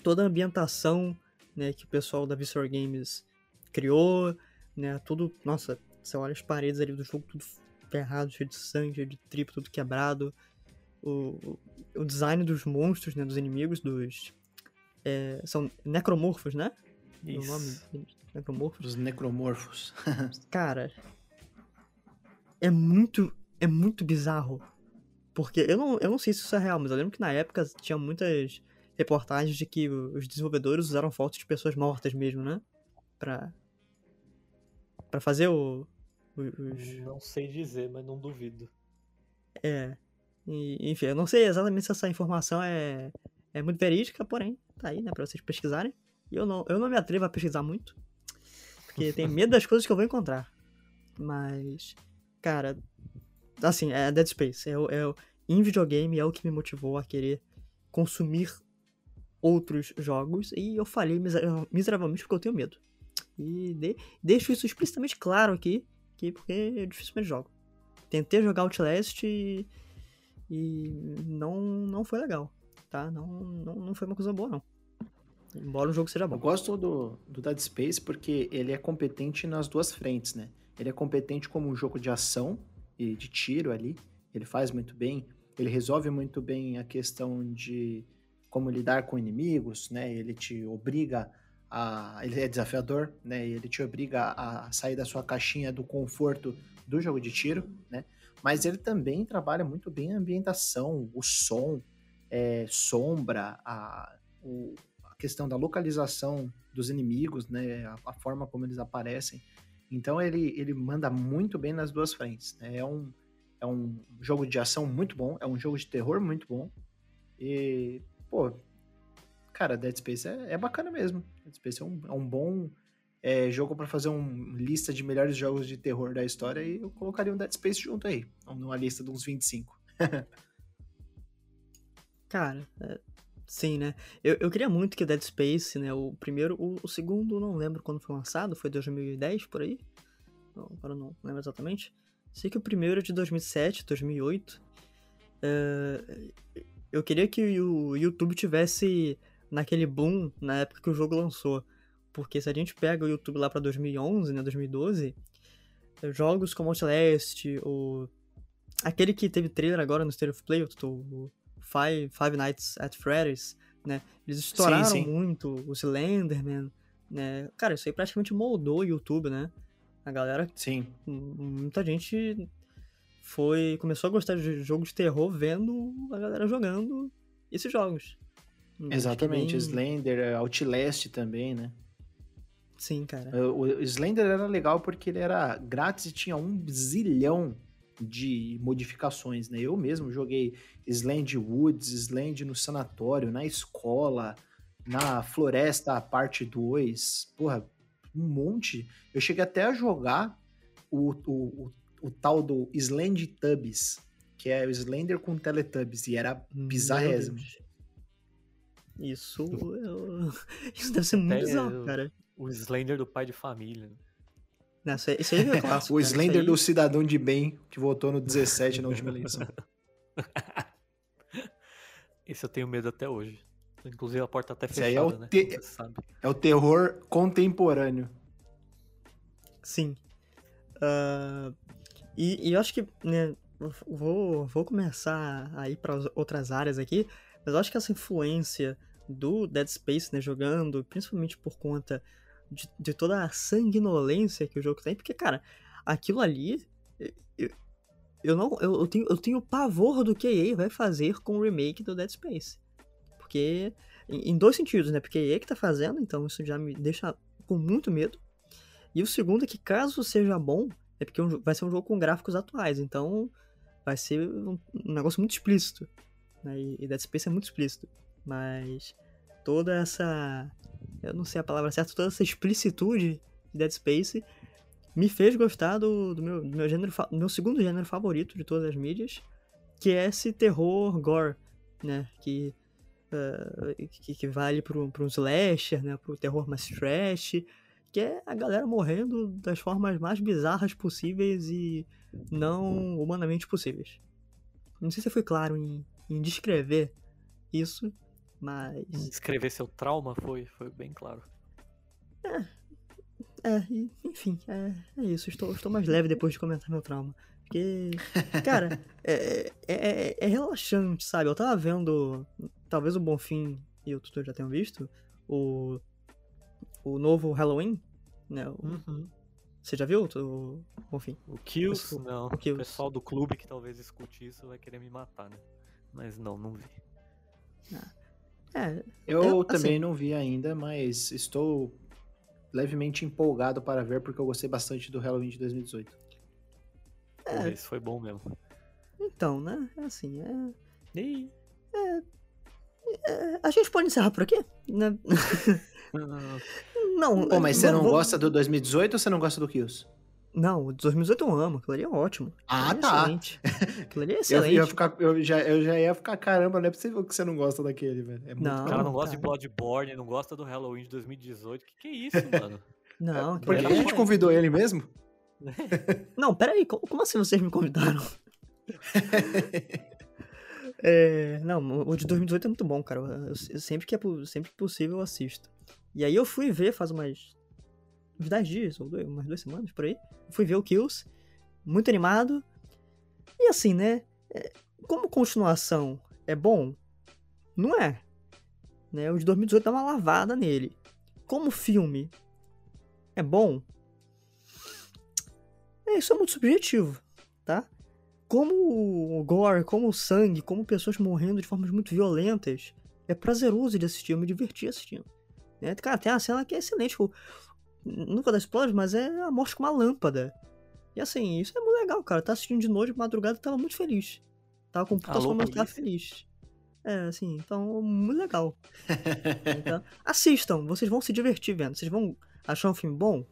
toda a ambientação né, que o pessoal da Visceral Games criou, né? Tudo, nossa, você olha as paredes ali do jogo, tudo ferrado, cheio de sangue, cheio de tripo, tudo quebrado. O, o design dos monstros, né, dos inimigos, dos... É, são necromorfos, né? Isso. O nome necromorfos. Os necromorfos. Cara, é muito, é muito bizarro. Porque eu não, eu não sei se isso é real, mas eu lembro que na época tinha muitas reportagens de que os desenvolvedores usaram fotos de pessoas mortas mesmo, né? Pra, pra fazer o, os... Não sei dizer, mas não duvido. É. E, enfim, eu não sei exatamente se essa informação é, é muito verídica, porém, tá aí, né, pra vocês pesquisarem. E eu não, eu não me atrevo a pesquisar muito, porque tenho medo das coisas que eu vou encontrar. Mas, cara, assim, é Dead Space. É, é, em videogame é o que me motivou a querer consumir outros jogos e eu falhei miseravelmente porque eu tenho medo. E de, deixo isso explicitamente claro aqui, que porque eu dificilmente jogo. Tentei jogar Outlast e, e não, não foi legal, tá? Não, não, não foi uma coisa boa, não. Embora o jogo seja bom. Eu gosto do, do Dead Space porque ele é competente nas duas frentes, né? Ele é competente como um jogo de ação e de tiro ali, ele faz muito bem, ele resolve muito bem a questão de como lidar com inimigos, né? Ele te obriga a, ele é desafiador, né? Ele te obriga a sair da sua caixinha do conforto do jogo de tiro, né? Mas ele também trabalha muito bem a ambientação, o som, é, sombra, a, o, a questão da localização dos inimigos, né? A, a, forma como eles aparecem. Então ele, ele manda muito bem nas duas frentes. Né? É, um, é um jogo de ação muito bom, é um jogo de terror muito bom. E, pô, cara, Dead Space é, é bacana mesmo. Dead Space é um, é um bom é, jogo para fazer uma lista de melhores jogos de terror da história e eu colocaria um Dead Space junto aí, numa lista de uns 25. cara, é, Sim, né? Eu, eu queria muito que o Dead Space, né? O primeiro, o, o segundo, não lembro quando foi lançado, foi 2010 por aí? Não, agora não lembro exatamente. Sei que o primeiro é de 2007, 2008. Uh, eu queria que o YouTube tivesse naquele boom na época que o jogo lançou. Porque se a gente pega o YouTube lá pra 2011, né? 2012, jogos como Outlast, o. Aquele que teve trailer agora no State of Play, o, Five, Five Nights at Freddy's, né? Eles estouraram sim, sim. muito, o Slenderman, né? Cara, isso aí praticamente moldou o YouTube, né? A galera... Sim. Muita gente foi... Começou a gostar de jogo de terror vendo a galera jogando esses jogos. Exatamente, bem... Slender, Outlast também, né? Sim, cara. O Slender era legal porque ele era grátis e tinha um zilhão de modificações, né? Eu mesmo joguei Sland Woods, Sland no sanatório, na escola, na floresta, parte 2, porra, um monte. Eu cheguei até a jogar o, o, o, o tal do Sland Tubbies, que é o Slender com Teletubbies, e era bizarrésimo. Isso, eu... isso deve ser muito é, bizarro, cara. O Slender do pai de família. Não, isso, aí, isso aí é clássico. o Slender aí... do cidadão de bem que votou no 17 na última eleição. Esse eu tenho medo até hoje. Inclusive a porta tá até fechada, é o né? Te... É o terror contemporâneo. Sim. Uh, e, e, eu acho que, né, vou, vou começar a ir para outras áreas aqui, mas eu acho que essa influência do Dead Space, né, jogando, principalmente por conta de, de, toda a sanguinolência que o jogo tem, porque, cara, aquilo ali. Eu, eu não. Eu, eu tenho, eu tenho pavor do que a EA vai fazer com o remake do Dead Space. Porque. Em, em dois sentidos, né? Porque a EA que tá fazendo, então isso já me deixa com muito medo. E o segundo é que, caso seja bom, é porque um vai ser um jogo com gráficos atuais, então vai ser um, um negócio muito explícito. Né? E Dead Space é muito explícito. Mas toda essa. Eu não sei a palavra certa, toda essa explicitude de Dead Space me fez gostar do, do, meu, do meu, gênero, do meu segundo gênero favorito de todas as mídias, que é esse terror gore, né? Que, uh, que, que, vale pro, pro slasher, né? Pro terror mais trash, que é a galera morrendo das formas mais bizarras possíveis e não humanamente possíveis. Não sei se foi claro em, em descrever isso, mas. Descrever seu trauma foi, foi bem claro. É, é enfim, é, é isso. Estou, estou mais leve depois de comentar meu trauma. Porque, cara, é, é, é, é, relaxante, sabe? Eu tava vendo, talvez o Bonfim e o Tutor já tenham visto, o, o novo Halloween, né? O, uhum. Você já viu o Bonfim? O Kills? Não. O, Kills. o pessoal do clube que talvez escute isso vai querer me matar, né? Mas não, não vi. É, eu, eu também assim, não vi ainda, mas estou levemente empolgado para ver porque eu gostei bastante do Halloween de 2018. É, esse foi bom mesmo. Então, né? É assim, é. E... é, é a gente pode encerrar por aqui? Né? não. Pô, mas você não vou... gosta do 2018 ou você não gosta do Kills? Não, o 2018 eu amo, aquilo ali é ótimo. Ah, é tá. Excelente. Aquilo ali é excelente. eu, ia ficar, eu, já, eu já ia ficar, caramba, não é possível que você não gosta daquele, velho. É não, o cara não gosta cara. de Bloodborne, não gosta do Halloween de 2018. Que que é isso, mano? Não, Por que a gente convidou ele mesmo? Não, peraí, como, como assim vocês me convidaram? é, não, o de 2018 é muito bom, cara. Eu, eu, sempre, que é, sempre que possível eu assisto. E aí eu fui ver faz umas uns 10 dias, ou dois, umas duas semanas por aí. Fui ver o Kills, muito animado. E assim, né? É, como continuação é bom? Não é. Né? O de 2018 dá uma lavada nele. Como filme é bom? É, isso é muito subjetivo, tá? Como o gore, como o sangue, como pessoas morrendo de formas muito violentas, é prazeroso de assistir, eu me diverti assistindo. Né? Cara, tem uma cena que é excelente, tipo, nunca dá spoiler, mas é a morte com uma lâmpada. E assim, isso é muito legal, cara. Tá assistindo de noite, de madrugada, tava muito feliz. Tava com computação, mas tava feliz. É, assim, então, muito legal. então, assistam, vocês vão se divertir vendo. Vocês vão achar um filme bom?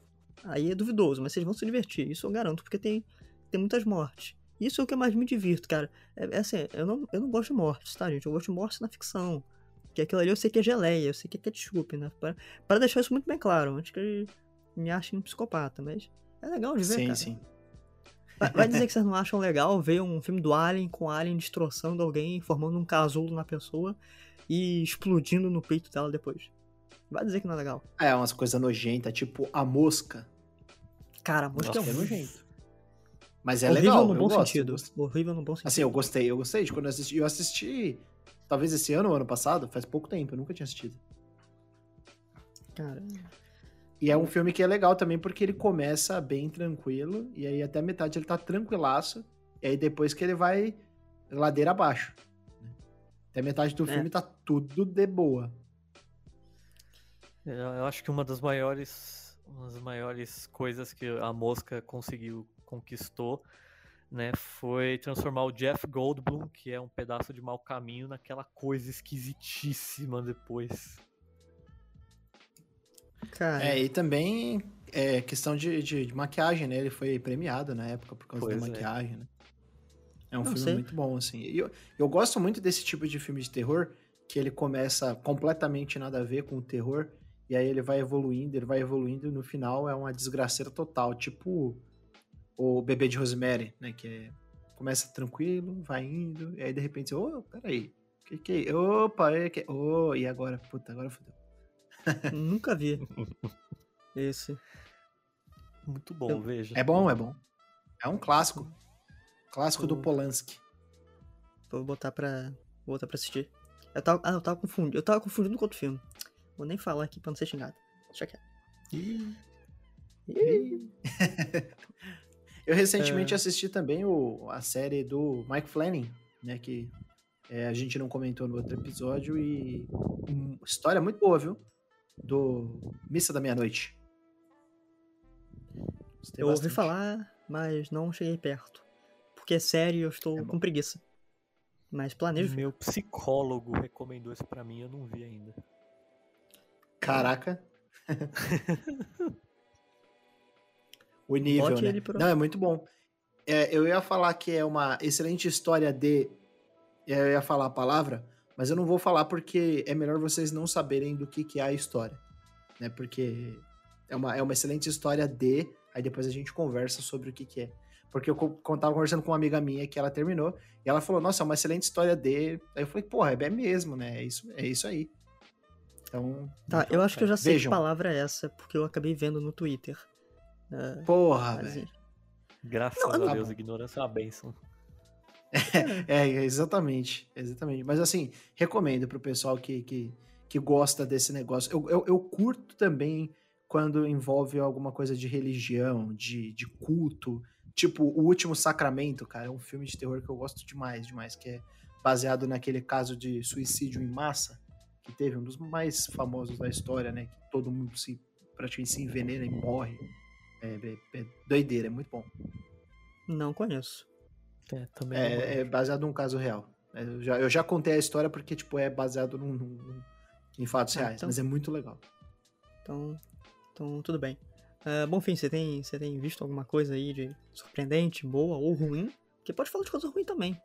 Aí é duvidoso, mas vocês vão se divertir. Isso eu garanto, porque tem, tem muitas mortes. Isso é o que mais me divirto, cara. É, é assim, eu não, eu não gosto de mortes, tá, gente? Eu gosto de mortes na ficção. Que aquilo ali eu sei que é geleia, eu sei que é ketchup, né? Para, para deixar isso muito bem claro, antes que me achem um psicopata, mas é legal de ver, sim, cara. Sim, sim. Vai, dizer que vocês não acham legal ver um filme do Alien com o Alien destroçando alguém, formando um casulo na pessoa e explodindo no peito dela depois. Vai dizer que não é legal. É, umas coisas nojentas, tipo a mosca. Cara, a mosca Nossa, é, é nojento. Mas é Horrível legal, no bom gosto, sentido. Horrível no bom sentido. Assim, eu gostei, eu gostei de quando eu assisti. Eu assisti, talvez esse ano ou ano passado, faz pouco tempo, eu nunca tinha assistido. Cara. E é um filme que é legal também porque ele começa bem tranquilo, e aí até metade ele tá tranquilaço, e aí depois que ele vai ladeira abaixo. Né? Até metade do é. filme tá tudo de boa. Eu acho que uma das maiores, uma das maiores coisas que a mosca conseguiu, conquistou, né, foi transformar o Jeff Goldblum, que é um pedaço de mau caminho, naquela coisa esquisitíssima depois. Cara. É, e também é questão de, de, de, maquiagem, né? Ele foi premiado na época por causa pois da é. maquiagem, é. né? É um Não filme sei. muito bom, assim. E eu, eu gosto muito desse tipo de filme de terror, que ele começa completamente nada a ver com o terror, e aí ele vai evoluindo, ele vai evoluindo, e no final é uma desgraceira total, tipo o Bebê de Rosemary, né? Que é, começa tranquilo, vai indo, e aí de repente, ô, oh, peraí, que que é? Opa, é que... Oh, e agora? Puta, agora fodeu. Nunca vi. Esse. Muito bom, eu... veja. É bom, é bom. É um clássico. Clássico do Polanski. Vou botar pra. Vou botar pra assistir. Eu tava, ah, eu tava confundindo. Eu tava confundindo com outro filme. Vou nem falar aqui pra não ser xingado. Deixa quieto. Eu recentemente É. assisti também o, a série do Mike Flanagan, né? Que é, a gente não comentou no outro episódio e uma história muito boa, viu? Do Missa da Meia-Noite. Eu ouvi falar, mas não cheguei perto. Porque é sério e eu estou É com preguiça. Mas planejo. Meu psicólogo recomendou isso pra mim, eu não vi ainda. Caraca. o nível, Bote né? pro- Não, é muito bom. É, eu ia falar que é uma excelente história de. Eu ia falar a palavra, mas eu não vou falar porque é melhor vocês não saberem do que, que é a história. Né? Porque é uma, é uma excelente história de. Aí depois a gente conversa sobre o que, que é. Porque eu tava conversando com uma amiga minha que ela terminou, e ela falou, nossa, é uma excelente história de. Aí eu falei, porra, é mesmo, né? É isso, é isso aí. Então, Tá, eu acho que eu já sei Vejam. que palavra é essa, porque eu acabei vendo no Twitter. É, porra, velho. Graças Não, a não- Deus, ignorância é uma bênção. É, exatamente, exatamente. Mas assim, recomendo pro pessoal que, que, que gosta desse negócio. Eu, eu, eu curto também quando envolve alguma coisa de religião, de, de culto. Tipo, O Último Sacramento, cara, é um filme de terror que eu gosto demais, demais, que é baseado naquele caso de suicídio em massa que teve, um dos mais famosos da história, né? Que todo mundo se praticamente se envenena e morre. É, é- é doideira, é muito bom. não conheço. É, também É, é baseado num caso real. É, Eu já, eu já contei a história porque, tipo, é baseado num, num- num- em fatos Ah, reais, então- mas é muito legal. Então, então tudo bem. É, bom, fim, você tem, você tem visto alguma coisa aí de surpreendente, boa ou ruim? Porque pode falar de coisa ruim também.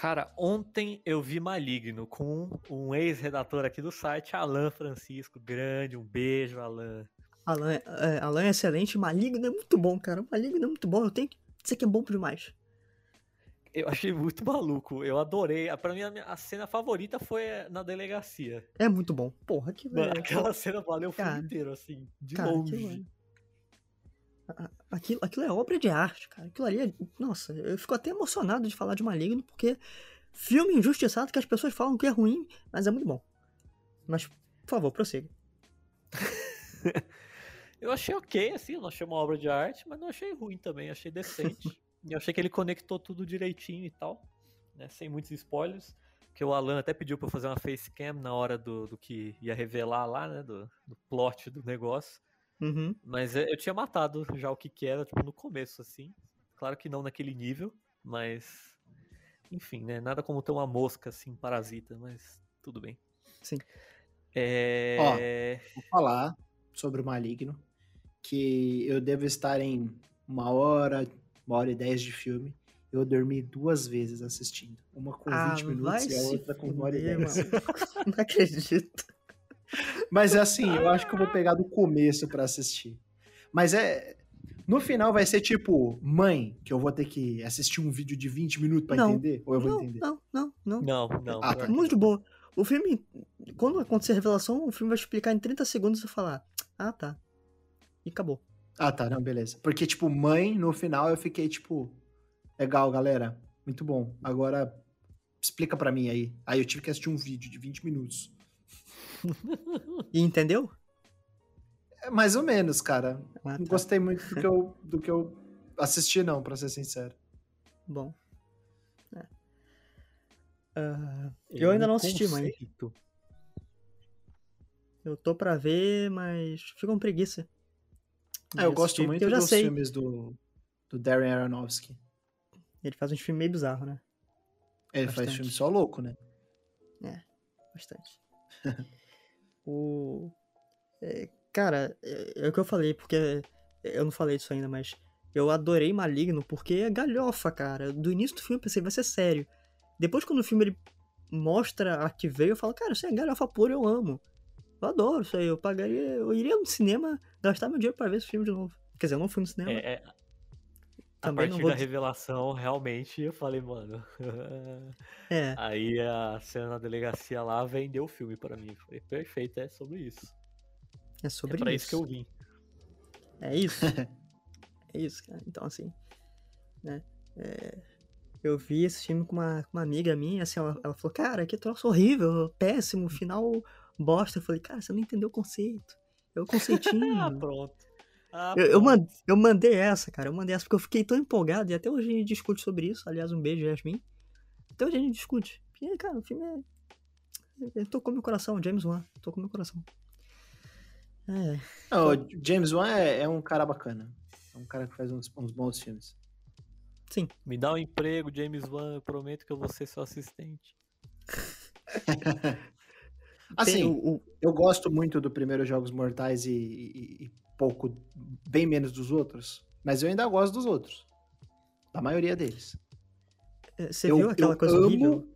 Cara, ontem eu vi Maligno com um ex-redator aqui do site, Alan Francisco. Grande, um beijo, Alan. Alan, é- é, Alan é excelente, Maligno é muito bom, cara. Maligno é muito bom, eu tenho que dizer que é bom demais. Eu achei muito maluco, eu adorei. Pra mim, a, cena favorita foi na delegacia. É muito bom. Porra, que Mano, é, aquela cena valeu o filme inteiro, assim, de cara, longe. é- Aquilo, aquilo é obra de arte, cara. Aquilo ali é. Nossa, eu fico até emocionado de falar de Maligno, porque filme injustiçado que as pessoas falam que é ruim, mas é muito bom. Mas, por favor, prossiga. Eu achei ok, assim, eu não achei uma obra de arte, mas não achei ruim também, achei decente. e eu achei que ele conectou tudo direitinho e tal, né, sem muitos spoilers. Que o Alan até pediu pra eu fazer uma facecam na hora do, do que ia revelar lá, né, do, do plot do negócio. Uhum. Mas é, eu tinha matado já o que que era, tipo, no começo, assim. Claro que não naquele nível, mas... Enfim, né, nada como ter uma mosca, assim, parasita, mas tudo bem. Sim. É... Vou falar sobre o Maligno, que eu devo estar em uma hora, uma hora e dez de filme. Eu dormi duas vezes assistindo. Uma com 20 Ah, minutos vai e a outra com uma hora e dez. Não acredito. Mas é assim, eu acho que eu vou pegar do começo pra assistir. Mas é. No final vai ser tipo, mãe, que eu vou ter que assistir um vídeo de 20 minutos pra Não, entender? Ou eu vou não, entender? não, não, não. Não, não. Ah, tá. que Muito de boa. O filme, quando acontecer a revelação, o filme vai explicar em 30 segundos e falar, ah, tá. E acabou. Ah, tá, não, beleza. Porque, tipo, mãe, no final eu fiquei, tipo, legal, galera. Muito bom. Agora, explica pra mim aí. Aí eu tive que assistir um vídeo de 20 minutos. E entendeu? É mais ou menos, cara. Ah, Não tá. gostei muito do que eu, do que eu assisti, não, pra ser sincero. Bom. É. Ele eu é ainda não assisti, mãe. conceito. Eu tô pra ver, mas fico com preguiça. Ah, eu gosto muito eu já dos sei. filmes do, do Darren Aronofsky. Ele faz uns filmes meio bizarros, né? Ele faz Bastante. filme só louco, né? Bastante. o. é, cara, é, é o que eu falei, porque eu não falei disso ainda, mas eu adorei Maligno porque é galhofa, cara. Do início do filme eu pensei, vai ser sério. Depois, quando o filme ele mostra a que veio, eu falo, cara, isso é galhofa pura, eu amo. Eu adoro isso aí. Eu pagaria. Eu iria no cinema gastar meu dinheiro pra ver esse filme de novo. Quer dizer, eu não fui no cinema. É, é, a Também não partir vou da revelação, realmente, eu falei, mano. É, Aí a cena na delegacia lá vendeu o filme pra mim. Falei, perfeito, é sobre isso. é sobre é pra isso. isso que eu vim. É isso. é isso, cara. Então, assim, né? é, eu vi esse filme com uma, com uma amiga minha, assim, ela, ela falou, cara, que troço horrível, péssimo, final bosta. Eu falei, cara, você não entendeu o conceito. É o Ah, conceitinho. pronto. Ah, Eu, eu, pronto. man- eu mandei essa, cara. Eu mandei essa porque eu fiquei tão empolgado e até hoje a gente discute sobre isso. Aliás, um beijo, Yasmin. Até hoje a gente discute. Porque, cara, o filme é. Ele tocou meu coração, James Wan. Tocou meu coração. É. Não, o James Wan é, é um cara bacana. É um cara que faz uns, uns bons filmes. Sim. Me dá um emprego, James Wan, eu prometo que eu vou ser seu assistente. Assim, o- o- eu gosto muito do primeiro Jogos Mortais e, e- e pouco, bem menos dos outros. Mas eu ainda gosto dos outros. Da maioria deles. é, você eu, viu aquela eu coisa amo horrível?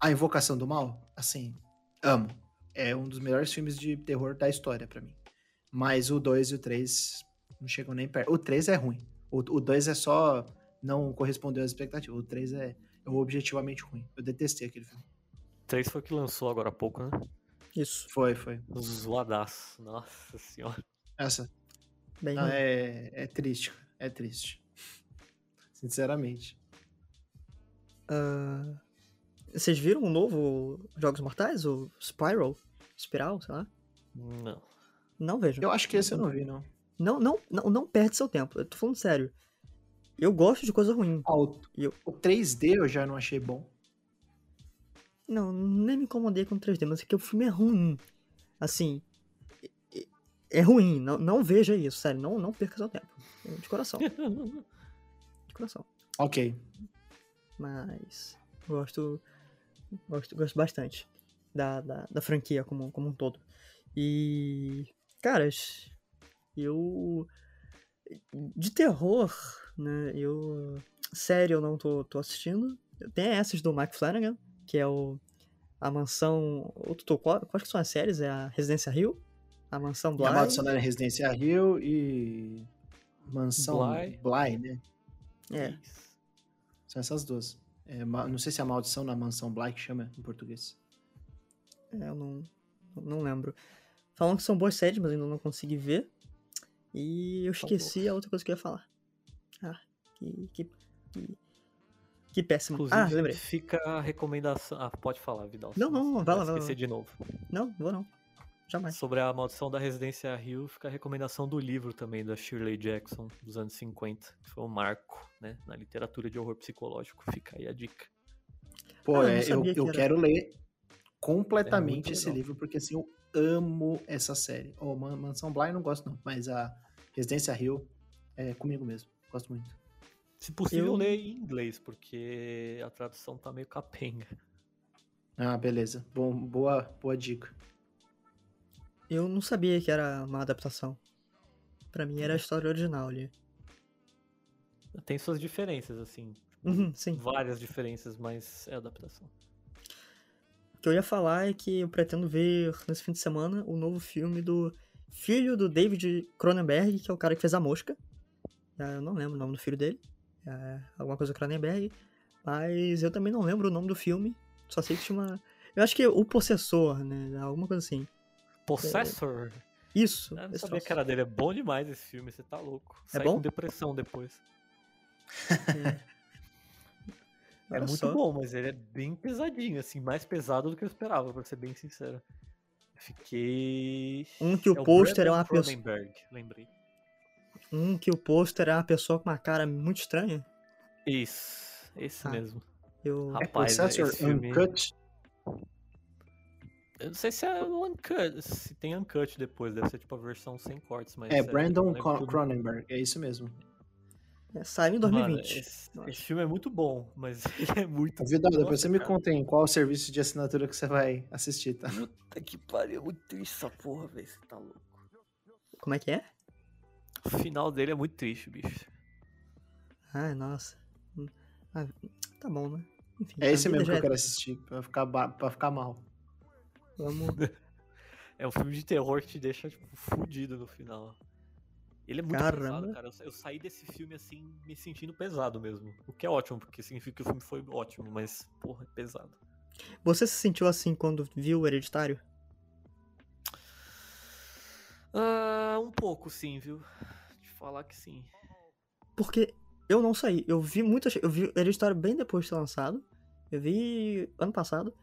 A Invocação do Mal, assim, amo. É um dos melhores filmes de terror da história pra mim. Mas o 2 e o 3 não chegam nem perto. O 3 é ruim. O 2 é só não correspondeu às expectativas. O 3 é, é objetivamente ruim. Eu detestei aquele filme. 3 foi o que lançou agora há pouco, né? Isso. Foi, foi. Zoadaço. Nossa senhora. Essa. Bem Não, é, é triste. É triste. Sinceramente. Ah, vocês viram o novo Jogos Mortais? O Spiral? Espiral, sei lá? Não. Não vejo. Eu acho que esse eu não vi, não. Não, não, não, não perde seu tempo. Eu tô falando sério. Eu gosto de coisa ruim. Ah, o, eu- o 3D eu já não achei bom. Não, nem me incomodei com o 3D, mas é que o filme é ruim. Assim, é ruim. Não, não veja isso, sério. Não, não perca seu tempo. De coração, de coração. Ok. Mas gosto, gosto, gosto bastante da, da, da franquia como, como um todo. E, caras, eu. De terror, né? Eu. Sério, eu não tô, tô assistindo. Tem essas do Mike Flanagan, que é o. A mansão. Outro tô, qual, quais que são as séries? É a Residência Rio, a Mansão E Bly. a Maldição da Residência Rio e Mansão Bly. Bly, né? É, Isso. São essas duas. É, não sei se é a Maldição na Mansão Bly que chama em português. É, eu não, não lembro. Falam que são boas séries, mas ainda não consegui ver. E eu esqueci a outra coisa que eu ia falar. Ah, que. Que, que, que péssimo. Inclusive, ah, lembrei. fica a recomendação. Ah, pode falar, Vidal. Não, não, você vai lá, vai lá, Esquecer de novo. Não, vou não. Jamais. Sobre a maldição da residência Rio, fica a recomendação do livro também da Shirley Jackson, dos anos 50, que foi um marco, né, na literatura de horror psicológico. Fica aí a dica. Pô, Ah, eu não é, eu, que eu quero ler É completamente muito esse legal. livro, porque assim, eu amo essa série. Oh, Man- Mansão Bly não gosto não, mas a Residência Rio é comigo mesmo. Gosto muito. Se possível, Eu- ler em inglês, porque a tradução tá meio capenga. Ah, beleza. Bom, boa, boa dica. Eu não sabia que era uma adaptação. Pra mim era a história original ali. Tem suas diferenças, assim. Uhum, sim. Várias diferenças, mas é adaptação. O que eu ia falar é que eu pretendo ver nesse fim de semana o novo filme do filho do David Cronenberg, que é o cara que fez A Mosca. Ah, Eu não lembro o nome do filho dele. É alguma coisa Cronenberg. Mas eu também não lembro o nome do filme. Só sei que tinha uma. Eu acho que é O Possessor, né? Alguma coisa assim. Possessor? Isso. Eu não sabia que era dele. É bom demais esse filme, você tá louco. Sai bom? com depressão depois. É, É muito só. bom, mas ele é bem pesadinho, assim, mais pesado do que eu esperava, pra ser bem sincero. Fiquei. Um que o É pôster é uma pessoa. Lembrei. Um que o pôster é uma pessoa com uma cara muito estranha. Isso, esse Ah. mesmo. Eu. Rapaz, É Possessor esse filme- Uncut. Eu não sei se é o Uncut, se tem Uncut depois, deve ser tipo a versão sem cortes, mas. É, eu Brandon. Cronenberg. É isso mesmo. É, saiu em Mano, 2020. esse, eu esse acho. filme é muito bom, mas ele é muito. Vidal, depois você me conta em qual serviço de assinatura que você vai assistir, tá? Puta que pariu, é muito triste essa porra, velho. Você tá louco. Como é que é? O final dele é muito triste, bicho. Ai, nossa. Ah, tá bom, né? Enfim, É esse mesmo que eu é quero assistir, pra ficar, pra ficar mal. Vamos. É um filme de terror que te deixa, tipo, fudido no final. Ele é muito Caramba. pesado, cara. Eu sa- Eu saí desse filme, assim, me sentindo pesado mesmo. O que é ótimo, porque significa que o filme foi ótimo, mas, porra, é pesado. Você se sentiu assim quando viu o Hereditário? Ah, um pouco, sim, viu? Falar que sim. Porque eu não saí. Eu vi muitas. Eu vi o Hereditário bem depois de ser lançado. Eu vi ano passado.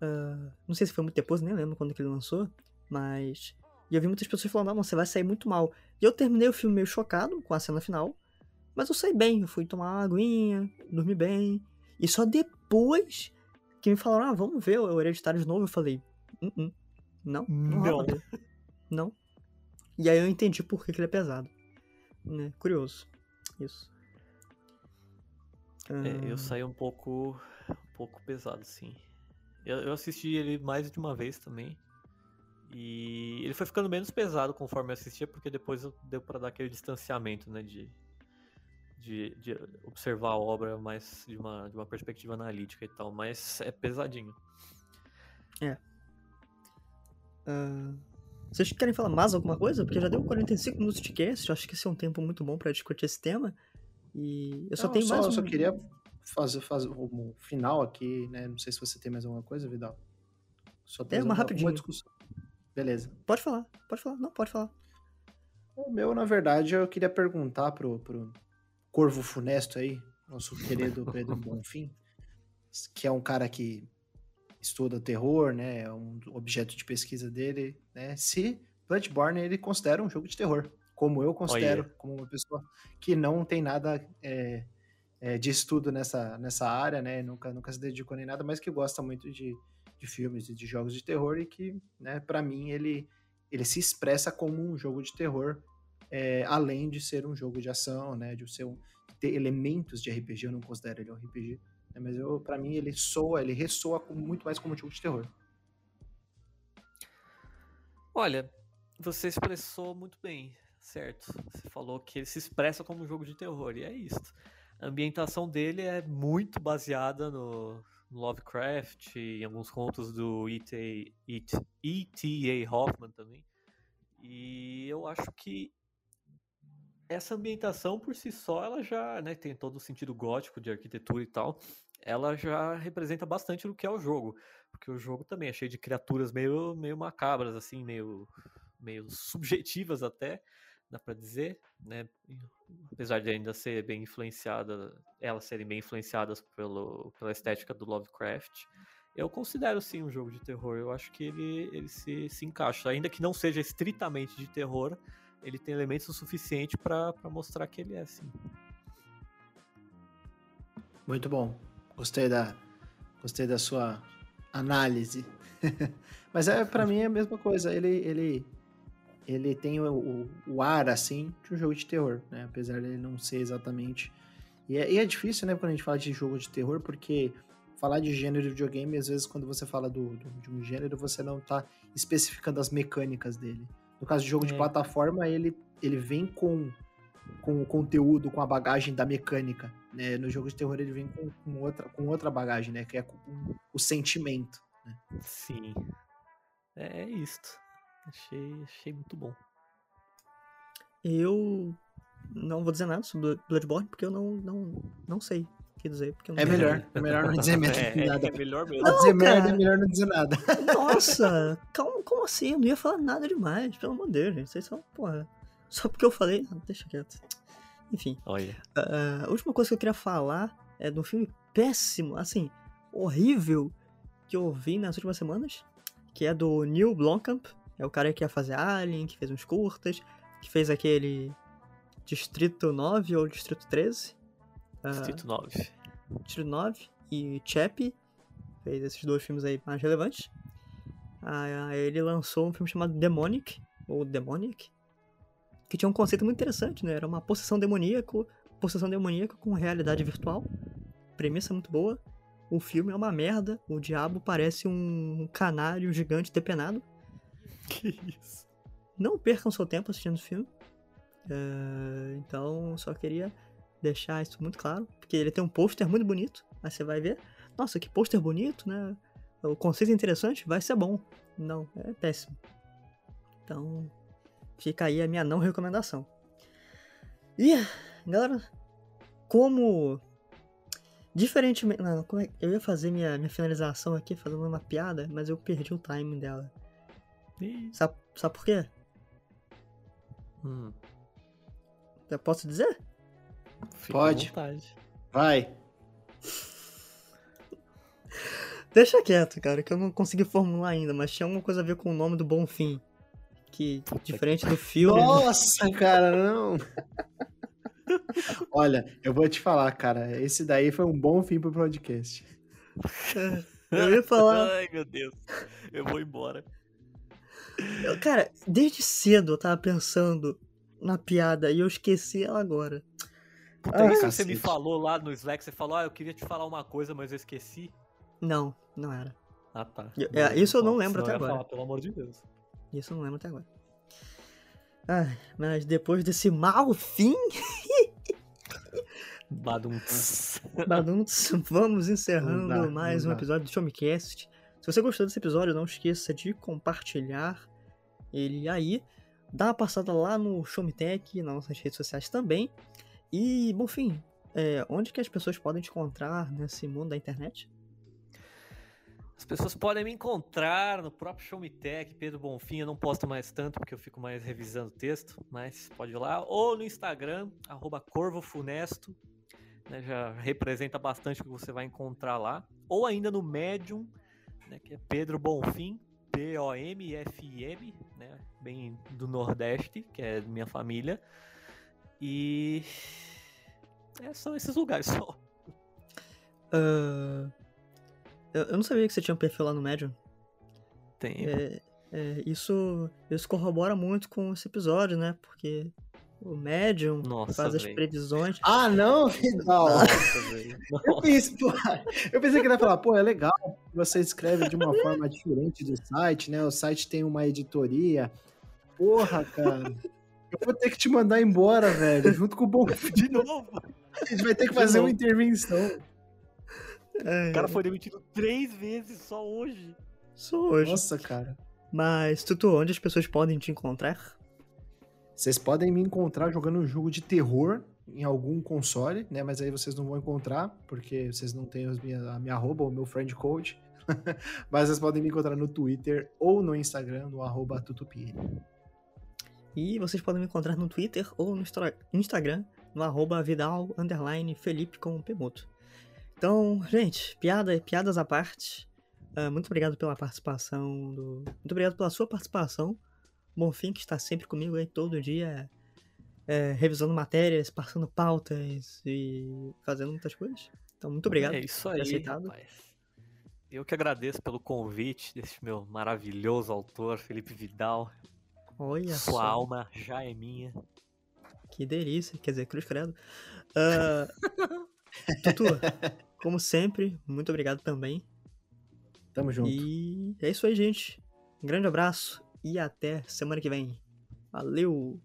Ah, não sei se foi muito depois, nem lembro quando que ele lançou. Mas. E eu vi muitas pessoas falando, não, você vai sair muito mal. E eu terminei o filme meio chocado com a cena final. Mas eu saí bem, eu fui tomar uma aguinha, dormi bem. E só depois que me falaram, ah, vamos ver o Hereditário de novo, eu falei, "Uh, uh, não, não, Não. não. não. E aí eu entendi por que, que ele é pesado. Né? Curioso. Isso. É, eu saí um pouco, um pouco pesado, sim. Eu, eu assisti ele mais de uma vez também. E ele foi ficando menos pesado conforme eu assistia, porque depois eu- deu pra dar aquele distanciamento, né? De, de, de observar a obra mais de uma, de uma perspectiva analítica e tal. Mas é pesadinho. ah, vocês querem falar mais alguma coisa? Porque já deu 45 minutos de cast, eu acho que esse é um tempo muito bom pra discutir esse tema. E eu só Não, tenho mais eu um... só queria fazer, fazer um final aqui, né? Não sei se você tem mais alguma coisa, Vidal. Só tem É, uma uma, rapidinho. uma discussão. Beleza. Pode falar, pode falar. Não, pode falar. O meu, na verdade, eu queria perguntar pro, pro Corvo Funesto aí, nosso querido Pedro Bonfim, que é um cara que estuda terror, né? É um objeto de pesquisa dele, né? Se Bloodborne ele considera um jogo de terror, como eu considero, Olha. como uma pessoa que não tem nada é, é, de estudo nessa, nessa área, né? Nunca, nunca se dedicou nem nada, mas que gosta muito de, de filmes e de jogos de terror e que, né, para mim, ele, ele se expressa como um jogo de terror, é, além de ser um jogo de ação, né? De ser um, ter elementos de RPG, eu não considero ele um RPG, né, mas eu, para mim ele soa, ele ressoa muito mais como um jogo de terror. Olha, você expressou muito bem, certo? Você falou que ele se expressa como um jogo de terror, e é isso. A ambientação dele é muito baseada no, Lovecraft, em alguns contos do E.T. E.T.A. Hoffman também. E eu acho que essa ambientação por si só, ela já né, tem todo o sentido gótico de arquitetura e tal, ela já representa bastante o que é o jogo. Porque o jogo também é cheio de criaturas meio, meio macabras, assim, meio, meio subjetivas até, dá pra dizer, né? Apesar de ainda ser bem influenciada, elas serem bem influenciadas pelo, pela estética do Lovecraft. Eu considero sim um jogo de terror. Eu acho que ele, ele se, se encaixa. Ainda que não seja estritamente de terror, ele tem elementos o suficiente pra mostrar que ele é, sim. Muito bom. Gostei da, gostei da sua análise. Mas é para mim é a mesma coisa. Ele, ele, ele tem o, o, o ar assim de um jogo de terror, né? Apesar dele não ser exatamente. E é, e é difícil, né, quando a gente fala de jogo de terror, porque falar de gênero de videogame, às vezes quando você fala do, do- de um gênero, você não tá especificando as mecânicas dele. No caso de jogo de É. plataforma, ele, ele vem com, com o conteúdo, com a bagagem da mecânica. Né? No jogo de terror, ele vem com, com outra, com outra bagagem, né? Que é com o sentimento. Sim. É, é isto. Achei, achei muito bom. Eu não vou dizer nada sobre Bloodborne, porque eu não, não, não sei que dizer. Porque não É melhor, é melhor não dizer merda. É, nada. é melhor mesmo. Pra dizer Não, merda, cara. é melhor não dizer nada. Nossa, calma, como assim? Eu não ia falar nada demais, pelo amor de Deus, gente. Vocês são, porra. Só porque eu falei, ah, deixa quieto. Enfim, Olha. ah, a última coisa que eu queria falar é de um filme péssimo, assim, horrível, que eu vi nas últimas semanas, que é do Neil Blomkamp. É o cara que ia fazer Alien, que fez uns curtas, que fez aquele Distrito 9 ou Distrito 13. Ah, Distrito 9. Distrito 9 e Chappie, fez esses dois filmes aí mais relevantes. Ah, ele lançou um filme chamado Demonic, ou Demonic, que tinha um conceito muito interessante, né? Era uma possessão demoníaca, possessão demoníaca com realidade virtual. Premissa muito boa. O filme é uma merda, o diabo parece um canário gigante depenado. Que isso? Não percam seu tempo assistindo o filme. É, então, só queria deixar isso muito claro, porque ele tem um pôster muito bonito. Aí você vai ver, nossa, que pôster bonito, né? O conceito é interessante, vai ser bom. Não, é péssimo. Então, fica aí a minha não recomendação. E, galera, como. Diferentemente. Não, como é- eu ia fazer minha, minha finalização aqui fazendo uma piada, mas eu perdi o timing dela. Ih, Sabe, sabe por quê? hum, Eu posso dizer? Fica Pode. à vontade. Vai. Deixa quieto, cara, que eu não consegui formular ainda, mas tinha alguma coisa a ver com o nome do Bonfim. que, diferente do filme. Nossa, cara, não. Olha, eu vou te falar, cara. Esse daí foi um bom fim pro podcast. Eu ia falar. Ai, meu Deus. Eu vou embora. Eu, cara, desde cedo eu tava pensando na piada e eu esqueci ela agora. Puta, Ah, isso que você me cacete. falou lá no Slack, você falou, ah, eu queria te falar uma coisa, mas eu esqueci. Não, não era. Ah, tá. Eu- é, isso eu não Bom, lembro até agora. falar, pelo amor de Deus. Isso eu não lembro até agora. Ai, mas depois desse mau fim, Badum. Baduntz, vamos encerrando Não dá, mais não um dá. episódio do Showmecast. Se você gostou desse episódio, não esqueça de compartilhar ele aí. Dá uma passada lá no Showmetech, nas nossas redes sociais também. E, bom fim, é, onde que as pessoas podem te encontrar nesse mundo da internet? As pessoas podem me encontrar no próprio Show Me Tech, Pedro Bonfim. Eu não posto mais tanto porque eu fico mais revisando o texto, mas pode ir lá. Ou no Instagram, arroba Corvo Funesto. né, já representa bastante o que você vai encontrar lá. Ou ainda no Medium, né, que é Pedro Bonfim, P-O-M-F-I-M, né, bem do Nordeste, que é minha família. E é, são esses lugares só. Ah, eu, eu não sabia que você tinha um perfil lá no Medium. Tem. É, é, isso, isso corrobora muito com esse episódio, né? Porque o Medium Nossa, faz as previsões. Ah, não, Vidal. Nossa, velho. Eu pensei, pô, eu pensei que ele ia falar, pô, é legal, você escreve de uma forma diferente do site, né? O site tem uma editoria. Porra, cara. Eu vou ter que te mandar embora, velho, junto com o Bom De novo. A gente vai ter que fazer uma intervenção. É, O cara foi demitido três vezes só hoje. só hoje. Nossa, cara. Mas, Tutu, onde as pessoas podem te encontrar? Vocês podem me encontrar jogando um jogo de terror em algum console, né? Mas aí vocês não vão encontrar, porque vocês não têm as minhas, a minha arroba, o meu friend code. Mas vocês podem me encontrar no Twitter ou no Instagram, no arroba. E vocês podem me encontrar no Twitter ou no Instagram, no arroba Vidal underline Felipe com Pemuto. Então, gente, piada, piadas à parte. ah, muito obrigado pela participação. Do... Muito obrigado pela sua participação. Bonfim, que está sempre comigo aí todo dia, é, revisando matérias, passando pautas e fazendo muitas coisas. Então, muito obrigado. É isso aí, aceitado. rapaz. Eu que agradeço pelo convite desse meu maravilhoso autor, Felipe Vidal. Olha Sua só. alma já é minha. Que delícia, quer dizer, cruz credo. Ah, Tutu, como sempre, muito obrigado também. Tamo junto. E é isso aí, gente. Um grande abraço e até semana que vem. Valeu!